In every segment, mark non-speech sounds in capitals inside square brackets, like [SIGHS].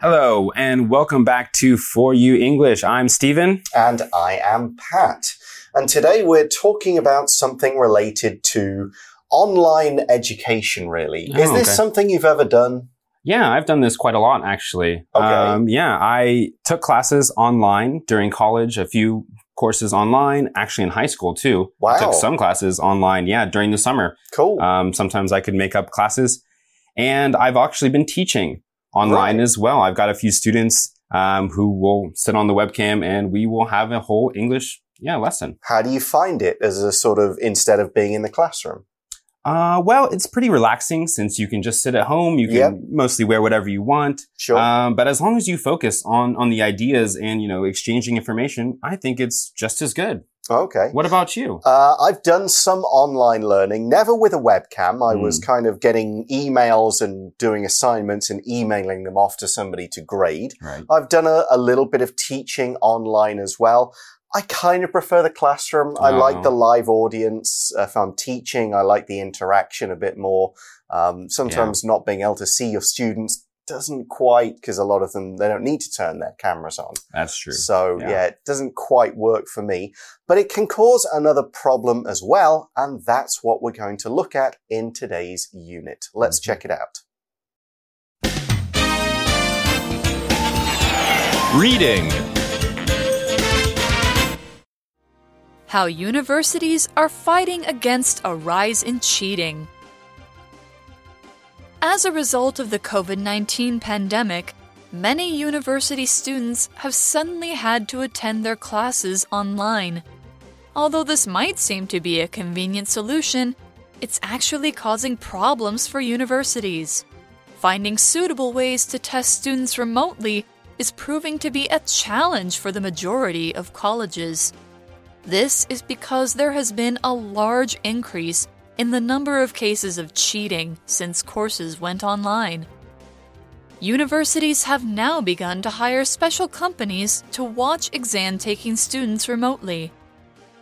Hello, and welcome back to For You English. I'm Stephen. And I am Pat. And today we're talking about something related to online education, really. Oh, Is this okay. something you've ever done? Yeah, I've done this quite a lot actually. Okay. Um, yeah, I took classes online during college, a few courses online, actually in high school too. I Wow. took some classes online, yeah, during the summer. Cool. Um, sometimes I could make up classes. And I've actually been teaching online Right. as well. I've got a few students um, who will sit on the webcam and we will have a whole English yeah, lesson. How do you find it as a sort of instead of being in the classroom? Uh, well, it's pretty relaxing since you can just sit at home. You can Yep. mostly wear whatever you want. Sure. Um, but as long as you focus on, on the ideas and, you know, exchanging information, I think it's just as good. Okay. What about you? Uh, I've done some online learning, never with a webcam. I was Hmm. kind of getting emails and doing assignments and emailing them off to somebody to grade. Right. I've done a, a little bit of teaching online as well. I kind of prefer the classroom. I Oh. like the live audience. If I'm teaching, I like the interaction a bit more. Um, sometimes not being able to see your students doesn't quite, because a lot of them, they don't need to turn their cameras on. That's true. So Yeah. yeah. it doesn't quite work for me, but it can cause another problem as well. And that's what we're going to look at in today's unit. Let's Mhm. check it out. Reading. How universities are fighting against a rise in cheating. As a result of the COVID 19 pandemic, many university students have suddenly had to attend their classes online. Although this might seem to be a convenient solution, it's actually causing problems for universities. Finding suitable ways to test students remotely is proving to be a challenge for the majority of colleges. This is because there has been a large increase in the number of cases of cheating since courses went online. Universities have now begun to hire special companies to watch exam taking students remotely.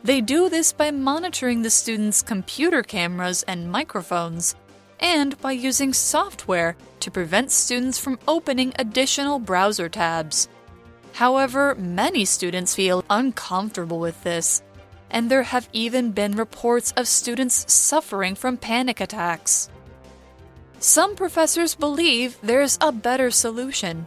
They do this by monitoring the students' computer cameras and microphones, and by using software to prevent students from opening additional browser tabs. However, many students feel uncomfortable with this, and there have even been reports of students suffering from panic attacks. Some professors believe there's a better solution.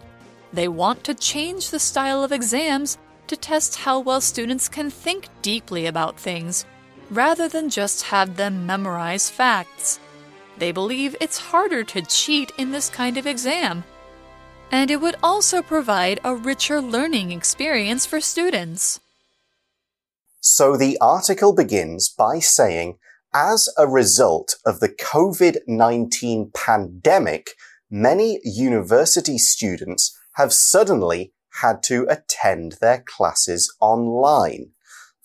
They want to change the style of exams to test how well students can think deeply about things, rather than just have them memorize facts. They believe it's harder to cheat in this kind of exam and it would also provide a richer learning experience for students. So the article begins by saying, as a result of the COVID-19 pandemic, many university students have suddenly had to attend their classes online.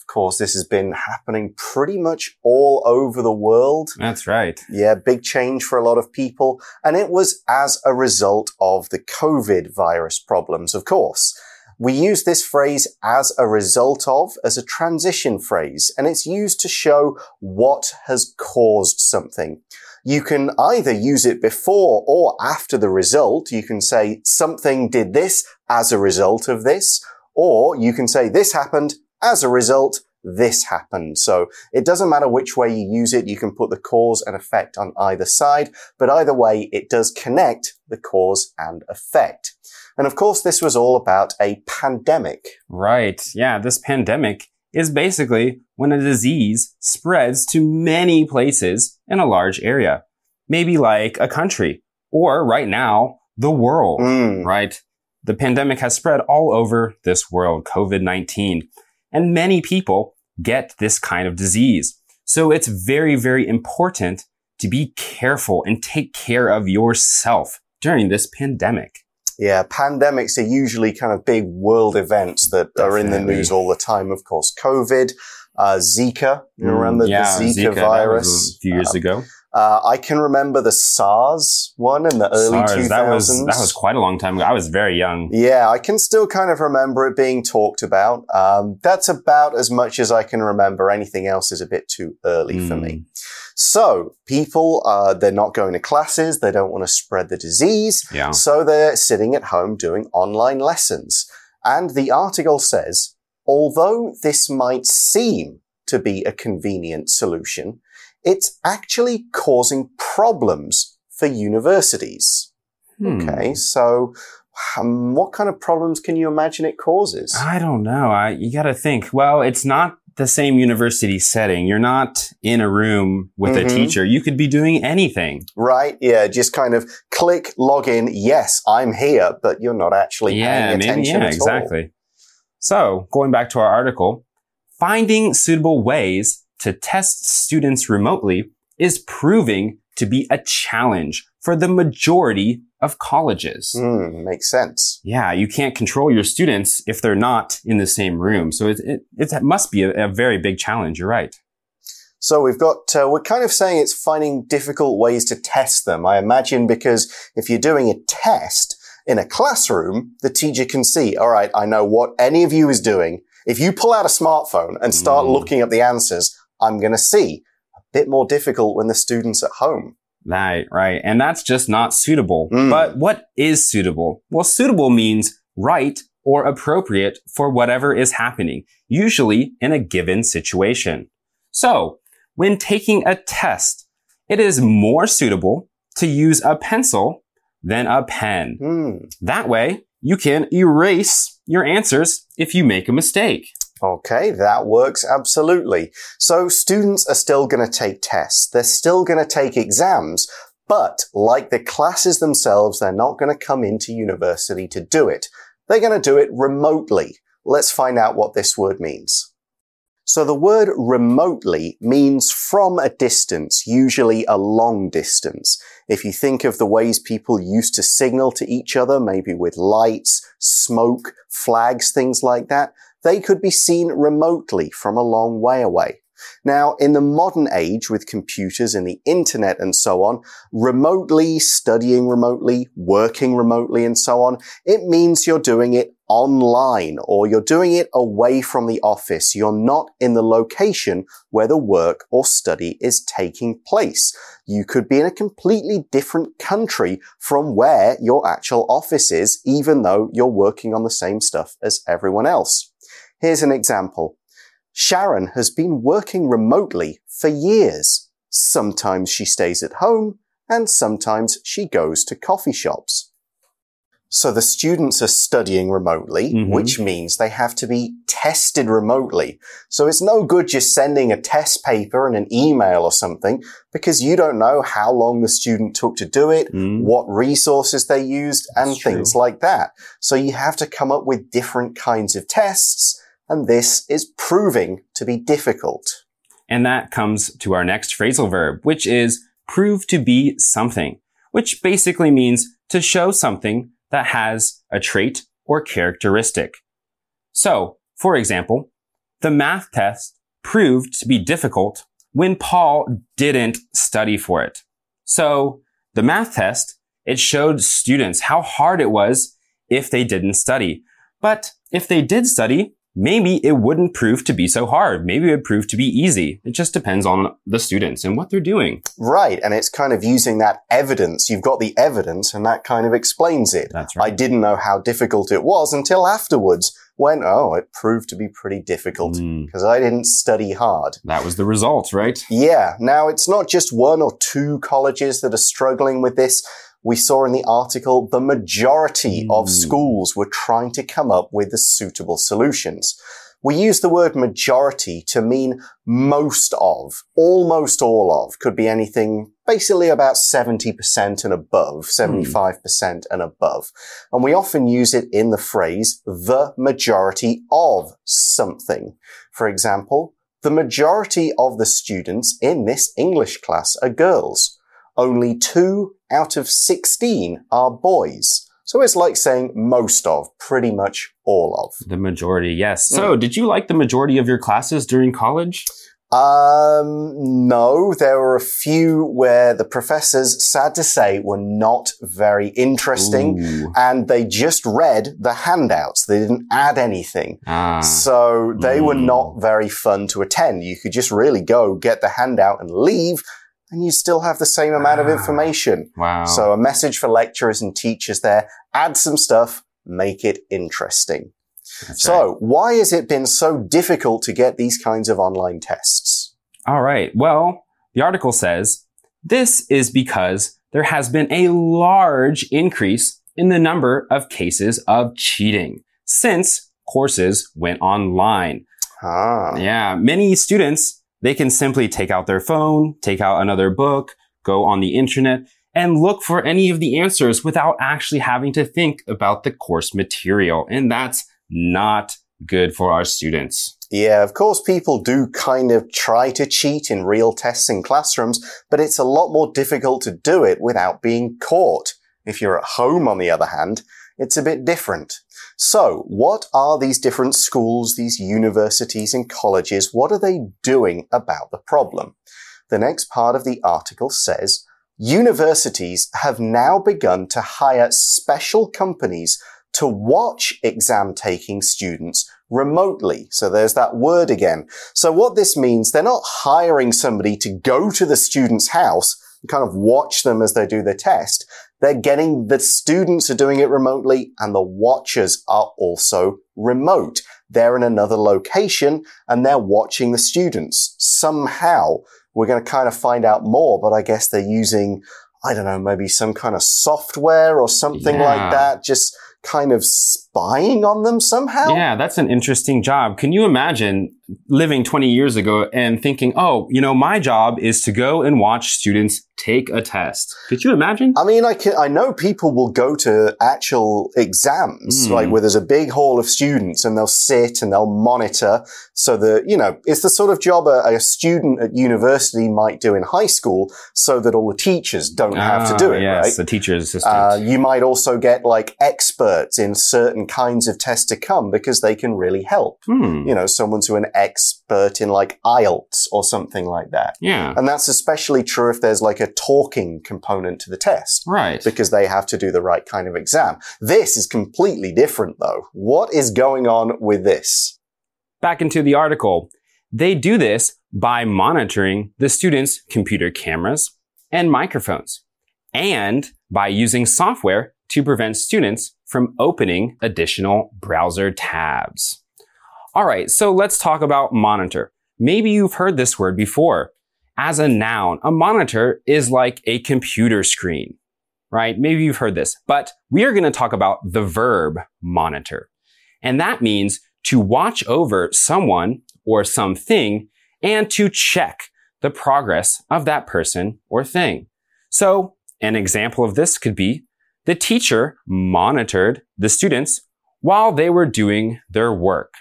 Of course, this has been happening pretty much all over the world. That's right. Yeah, big change for a lot of people. And it was as a result of the COVID virus problems, of course. We use this phrase as a result of as a transition phrase, and it's used to show what has caused something. You can either use it before or after the result. You can say something did this as a result of this, or you can say this happened as a result this happened. So it doesn't matter which way you use it. You can put the cause and effect on either side, but either way, it does connect the cause and effect. And of course, this was all about a pandemic. Right. Yeah. This pandemic is basically when a disease spreads to many places in a large area. Maybe like a country or right now, the world, Mm. right? The pandemic has spread all over this world, COVID-19, and many people get this kind of disease. So it's very, very important to be careful and take care of yourself during this pandemic. Yeah, pandemics are usually kind of big world events that are in the news all the time. Of course, COVID, uh, Zika. You remember Mm, yeah, the Zika, that virus? a few years Uh, ago. Uh, I can remember the SARS one in the early SARS, 2000s. that was that was quite a long time ago. I was very young. Yeah, I can still kind of remember it being talked about. Um, that's about as much as I can remember. Anything else is a bit too early for Mm. me. So people, uh, they're not going to classes. They don't want to spread the disease. Yeah. So they're sitting at home doing online lessons. And the article says, although this might seem to be a convenient solution, it's actually causing problems for universities. Hmm. Okay. So um, what kind of problems can you imagine it causes? I don't know. I, you got to think. Well, it's not the same university setting. You're not in a room with Mhm. a teacher. You could be doing anything. Right? Yeah, just kind of click, log in. Yes, I'm here, but you're not actually yeah, paying maybe. attention Yeah, at all. exactly. So, going back to our article, finding suitable ways to test students remotely is proving to be a challenge for the majority of colleges. Hmm, makes sense. Yeah, you can't control your students if they're not in the same room. So it, it, it must be a, a very big challenge. You're right. So we've got, uh, we're kind of saying it's finding difficult ways to test them. I imagine because if you're doing a test in a classroom, the teacher can see, all right, I know what any of you is doing. If you pull out a smartphone and start Mm. looking at the answers, I'm going to see. A bit more difficult when the student's at home. Right, right. And that's just not suitable. Mm. But what is suitable? Well, suitable means right or appropriate for whatever is happening, usually in a given situation. So, when taking a test, it is more suitable to use a pencil than a pen. Hmm. That way, you can erase your answers if you make a mistake. Okay, that works absolutely. So students are still going to take tests. They're still going to take exams. But like the classes themselves, they're not going to come into university to do it. They're going to do it remotely. Let's find out what this word means. So the word remotely means from a distance, usually a long distance. If you think of the ways people used to signal to each other, maybe with lights, smoke, flags, things like that, they could be seen remotely from a long way away. Now, in the modern age with computers and the internet and so on, remotely, studying remotely, working remotely and so on, it means you're doing it online or you're doing it away from the office. You're not in the location where the work or study is taking place. You could be in a completely different country from where your actual office is, even though you're working on the same stuff as everyone else. Here's an example. Sharon has been working remotely for years. Sometimes she stays at home and sometimes she goes to coffee shops. So the students are studying remotely, Mhm. which means they have to be tested remotely. So it's no good just sending a test paper and an email or something because you don't know how long the student took to do it, Mm. what resources they used, and That's true. things like that. So you have to come up with different kinds of tests, and this is proving to be difficult. And that comes to our next phrasal verb, which is prove to be something, which basically means to show something that has a trait or characteristic. So, for example, the math test proved to be difficult when Paul didn't study for it. So, the math test, it showed students how hard it was if they didn't study. But if they did study, maybe it wouldn't prove to be so hard. Maybe it would prove to be easy. It just depends on the students and what they're doing. Right, and it's kind of using that evidence. You've got the evidence, and that kind of explains it. That's I didn't know how difficult it was until afterwards when, oh, it proved to be pretty difficult Mm, because I didn't study hard. that was the result, right? Yeah. Now it's not just one or two colleges that are struggling with this. We saw in the article the majority of Mm. schools were trying to come up with the suitable solutions. We use the word majority to mean most of, almost all of, could be anything basically about 70% and above, 75% and above. And we often use it in the phrase the majority of something. For example, the majority of the students in this English class are girls. Only two out of 16 are boys. So it's like saying most of, pretty much all of. The majority, yes. So, did you like the majority of your classes during college? Um, no, there were a few where the professors, sad to say, were not very interesting Ooh. and they just read the handouts. They didn't add anything. Ah, So they were Mm. not very fun to attend. You could just really go get the handout and leave. And you still have the same amount of Ah. information. Wow. So a message for lecturers and teachers there. Add some stuff, make it interesting. So why has it been so difficult to get these kinds of online tests? All right. Well, the article says this is because there has been a large increase in the number of cases of cheating since courses went online. Ah. Yeah, many students, they can simply take out their phone, take out another book, go on the internet, and look for any of the answers without actually having to think about the course material. And that's not good for our students. Yeah, of course, people do kind of try to cheat in real tests in classrooms, but it's a lot more difficult to do it without being caught. If you're at home, on the other hand, it's a bit different. So, what are these different schools, these universities and colleges, what are they doing about the problem? The next part of the article says, universities have now begun to hire special companies to watch exam taking students remotely. So there's that word again. So what this means, they're not hiring somebody to go to the student's house and kind of watch them as they do their test. They're getting the students are doing it remotely and the watchers are also remote. They're in another location and they're watching the students. Somehow we're going to kind of find out more, but I guess they're using, I don't know, maybe some kind of software or something Yeah. like that. Just kind of spying on them somehow. Yeah, that's an interesting job. Can you imagine living 20 years ago and thinking, oh, you know, my job is to go and watch students take a test? Could you imagine? I mean, I can, I know people will go to actual exams, Mm. like where there's a big hall of students and they'll sit and they'll monitor so that, you know, it's the sort of job a, a student at university might do in high school so that all the teachers don't have to do Ah, it, yes, right? the teacher's assistant. Uh, you might also get like experts in certain kinds of tests to come because they can really help. hmm. You know, someone's who an expert in like IELTS or something like that. Yeah. And that's especially true if there's like a talking component to the test Right. because they have to do the right kind of exam. This is completely different though. What is going on with this? Back into the article. They do this by monitoring the students' computer cameras and microphones and by using software to prevent students from opening additional browser tabs. All right, so let's talk about monitor. Maybe you've heard this word before. As a noun, a monitor is like a computer screen, right? Maybe you've heard this, but we are going to talk about the verb monitor. And that means to watch over someone or something and to check the progress of that person or thing. So an example of this could be the teacher monitored the students while they were doing their work.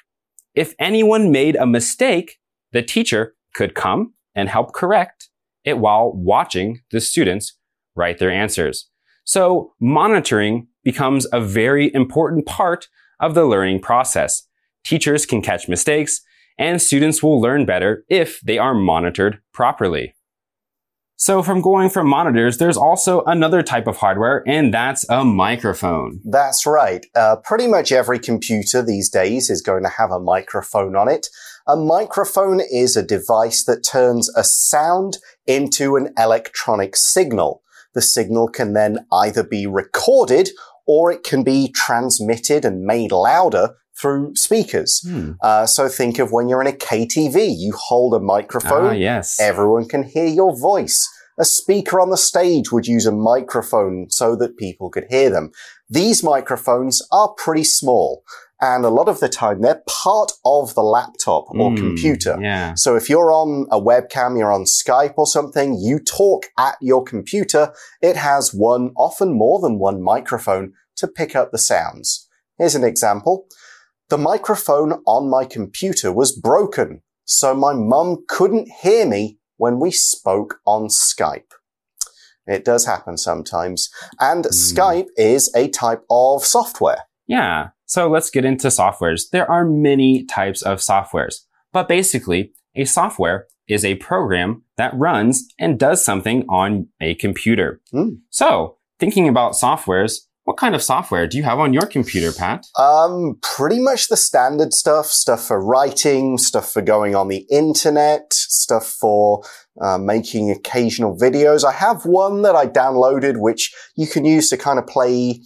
If anyone made a mistake, the teacher could come and help correct it while watching the students write their answers. So monitoring becomes a very important part of the learning process. Teachers can catch mistakes and students will learn better if they are monitored properly. So from going from monitors, there's also another type of hardware and that's a microphone. That's right. Uh, pretty much every computer these days is going to have a microphone on it. A microphone is a device that turns a sound into an electronic signal. The signal can then either be recorded or it can be transmitted and made louder through speakers. Hmm. Uh, so think of when you're in a KTV, you hold a microphone, Ah, yes. everyone can hear your voice. A speaker on the stage would use a microphone so that people could hear them. These microphones are pretty small, and a lot of the time they're part of the laptop or Hmm, computer. Yeah. So if you're on a webcam, you're on Skype or something, you talk at your computer, it has one, often more than one microphone to pick up the sounds. Here's an example. The microphone on my computer was broken, so my mum couldn't hear me when we spoke on Skype. It does happen sometimes. And Skype is a type of software. Yeah. So let's get into softwares. There are many types of softwares, but basically a software is a program that runs and does something on a computer. Hmm. So thinking about softwares, What kind of software do you have on your computer, Pat? Um, pretty much the standard stuff, stuff for writing, stuff for going on the internet, stuff for uh, making occasional videos. I have one that I downloaded, which you can use to kind of play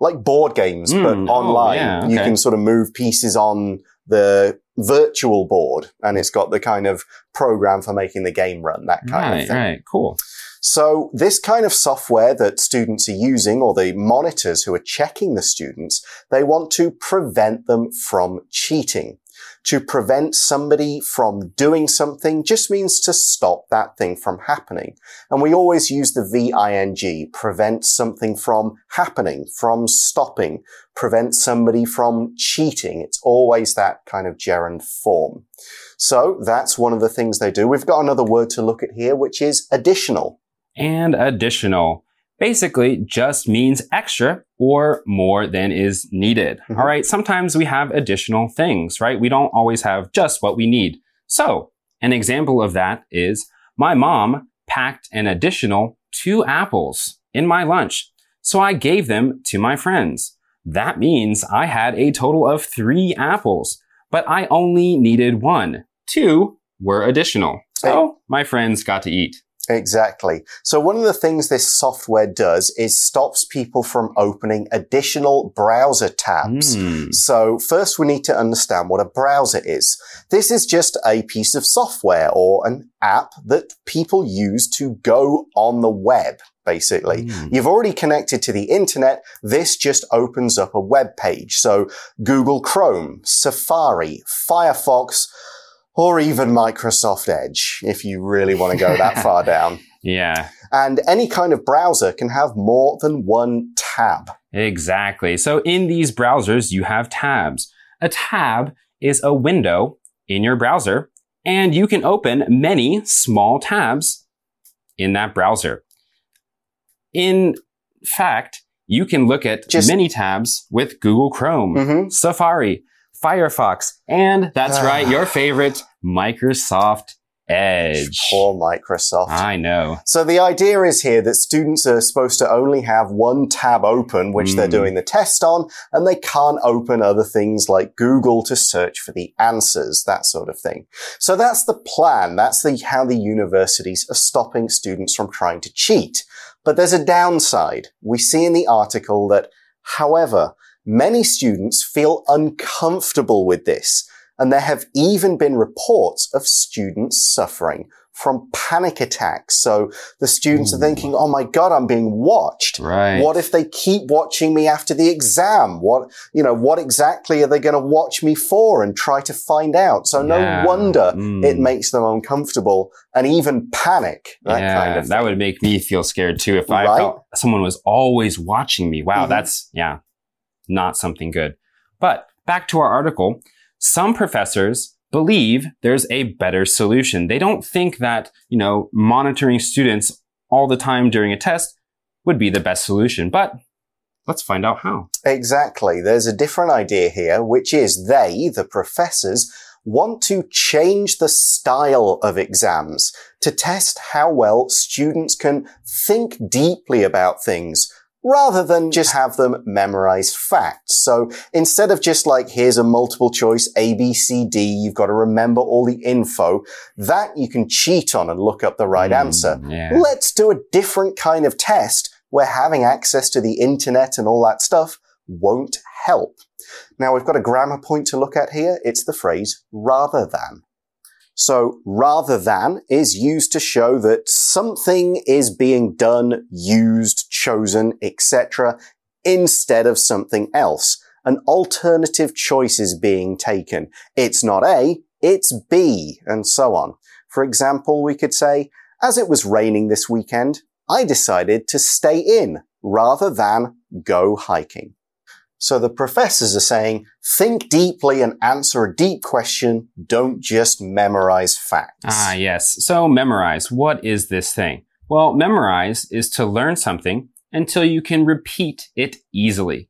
like board games, Mm, but oh, online. yeah, You can sort of move pieces on the virtual board and it's got the kind of program for making the game run, that kind of thing. right, cool. So this kind of software that students are using or the monitors who are checking the students, they want to prevent them from cheating. To prevent somebody from doing something just means to stop that thing from happening. And we always use the VING, prevent something from happening, from stopping, prevent somebody from cheating. It's always that kind of gerund form. So that's one of the things they do. We've got another word to look at here, which is additional. And additional basically just means extra or more than is needed. Mhm. All right. Sometimes we have additional things, right? We don't always have just what we need. So an example of that is my mom packed an additional two apples in my lunch. So I gave them to my friends. That means I had a total of three apples, but I only needed one. Two were additional. So my friends got to eat. Exactly. So one of the things this software does is stops people from opening additional browser tabs. Hmm. So first we need to understand what a browser is. This is just a piece of software or an app that people use to go on the web, basically. Hmm. You've already connected to the internet. This just opens up a web page. So Google Chrome, Safari, Firefox, or even Microsoft Edge, if you really want to go that [LAUGHS] far down. Yeah, And any kind of browser can have more than one tab. exactly. So in these browsers, you have tabs. A tab is a window in your browser, and you can open many small tabs in that browser. In fact, you can look at Just- many tabs with Google Chrome, Mhm. Safari, Firefox, and that's right, your [SIGHS] favorite, Microsoft Edge. Poor Microsoft. I know. So the idea is here that students are supposed to only have one tab open, which they're Mm. doing the test on, and they can't open other things like Google to search for the answers, that sort of thing. So that's the plan. That's the, how the universities are stopping students from trying to cheat. But there's a downside. We see in the article that, however, many students feel uncomfortable with this. And there have even been reports of students suffering from panic attacks. So the students are thinking, oh my God, I'm being watched. Right. What if they keep watching me after the exam? What, you know, what exactly are they going to watch me for and try to find out? So no Yeah. wonder Mm. it makes them uncomfortable and even panic. That yeah, kind of that would make me feel scared too if I Right? felt someone was always watching me. Wow, Mhm. that's yeah, not something good. But back to our article, some professors believe there's a better solution. They don't think that, you know, monitoring students all the time during a test would be the best solution, but let's find out how. Exactly. There's a different idea here, which is they, the professors, want to change the style of exams to test how well students can think deeply about things rather than just have them memorize facts. So instead of just like, here's a multiple choice A, B, C, D, you've got to remember all the info, that you can cheat on and look up the right Mm, answer. Yeah. Let's do a different kind of test where having access to the internet and all that stuff won't help. Now we've got a grammar point to look at here. It's the phrase rather than. So rather than is used to show that something is being done, used, chosen, etc. instead of something else. An alternative choice is being taken. It's not A, it's B, and so on. For example, we could say, as it was raining this weekend, I decided to stay in rather than go hiking. So the professors are saying, think deeply and answer a deep question. Don't just memorize facts. Ah, yes. So memorize. What is this thing? Well, memorize is to learn something until you can repeat it easily.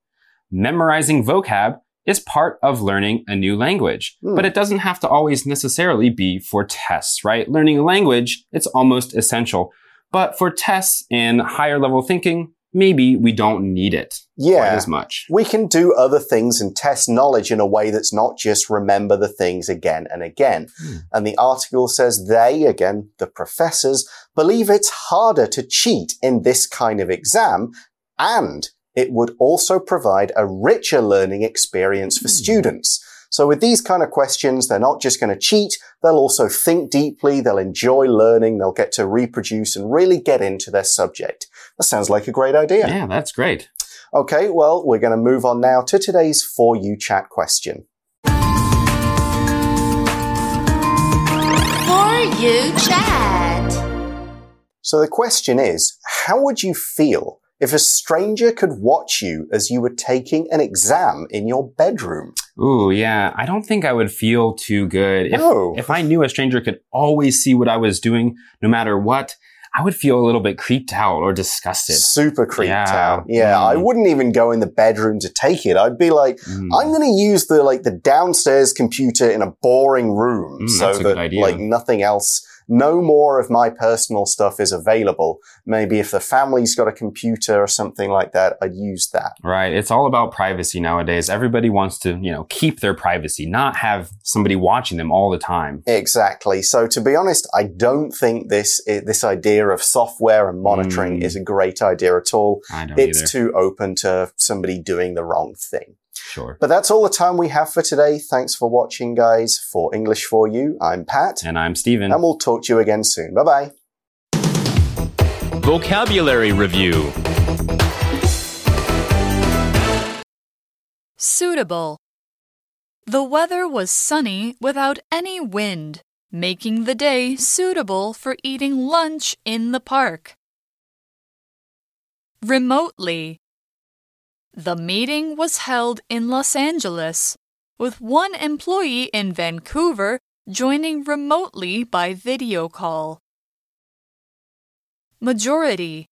Memorizing vocab is part of learning a new language, Hmm. but it doesn't have to always necessarily be for tests, right? Learning a language, it's almost essential. But for tests and higher level thinking, maybe we don't need it quite Yeah. as much. We can do other things and test knowledge in a way that's not just remember the things again and again. Hmm. And the article says they, again, the professors, believe it's harder to cheat in this kind of exam and it would also provide a richer learning experience for Hmm. students. So with these kind of questions, they're not just going to cheat. They'll also think deeply. They'll enjoy learning. They'll get to reproduce and really get into their subject. That sounds like a great idea. Yeah, that's great. Okay, well, we're going to move on now to today's For You chat question. For you chat. So the question is, how would you feel if a stranger could watch you as you were taking an exam in your bedroom? Ooh, yeah. I don't think I would feel too good. If, No. if I knew a stranger could always see what I was doing, no matter what, I would feel a little bit creeped out or disgusted. Super creeped Yeah. out. Yeah, Mm. I wouldn't even go in the bedroom to take it. I'd be like, Mm. I'm going to use the like the downstairs computer in a boring room Mm, so that like nothing else, no more of my personal stuff is available. Maybe if the family's got a computer or something like that, I'd use that. Right. It's all about privacy nowadays. Everybody wants to, you know, keep their privacy, not have somebody watching them all the time. Exactly. So to be honest, I don't think this this idea of software and monitoring Mm. is a great idea at all. I don't It's either. too open to somebody doing the wrong thing. Sure. But that's all the time we have for today. Thanks for watching, guys. For English for You, I'm Pat, And I'm Steven. and we'll talk to you again soon. Bye bye. Vocabulary Review Suitable. The weather was sunny without any wind, making the day suitable for eating lunch in the park. Remotely. The meeting was held in Los Angeles, with one employee in Vancouver joining remotely by video call. Majority.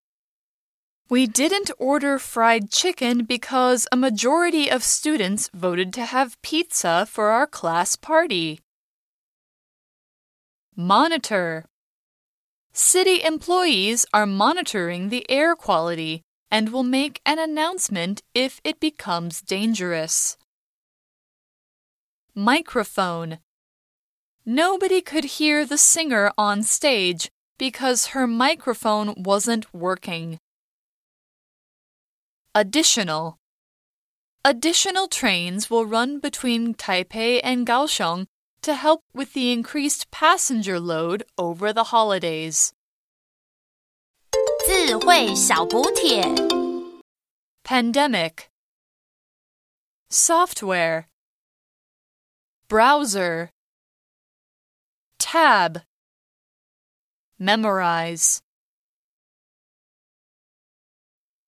We didn't order fried chicken because a majority of students voted to have pizza for our class party. Monitor. City employees are monitoring the air quality and will make an announcement if it becomes dangerous. Microphone. Nobody could hear the singer on stage because her microphone wasn't working. Additional. Additional trains will run between Taipei and Kaohsiung to help with the increased passenger load over the holidays. 智慧小补帖。 Pandemic. Software. Browser. Tab. Memorize.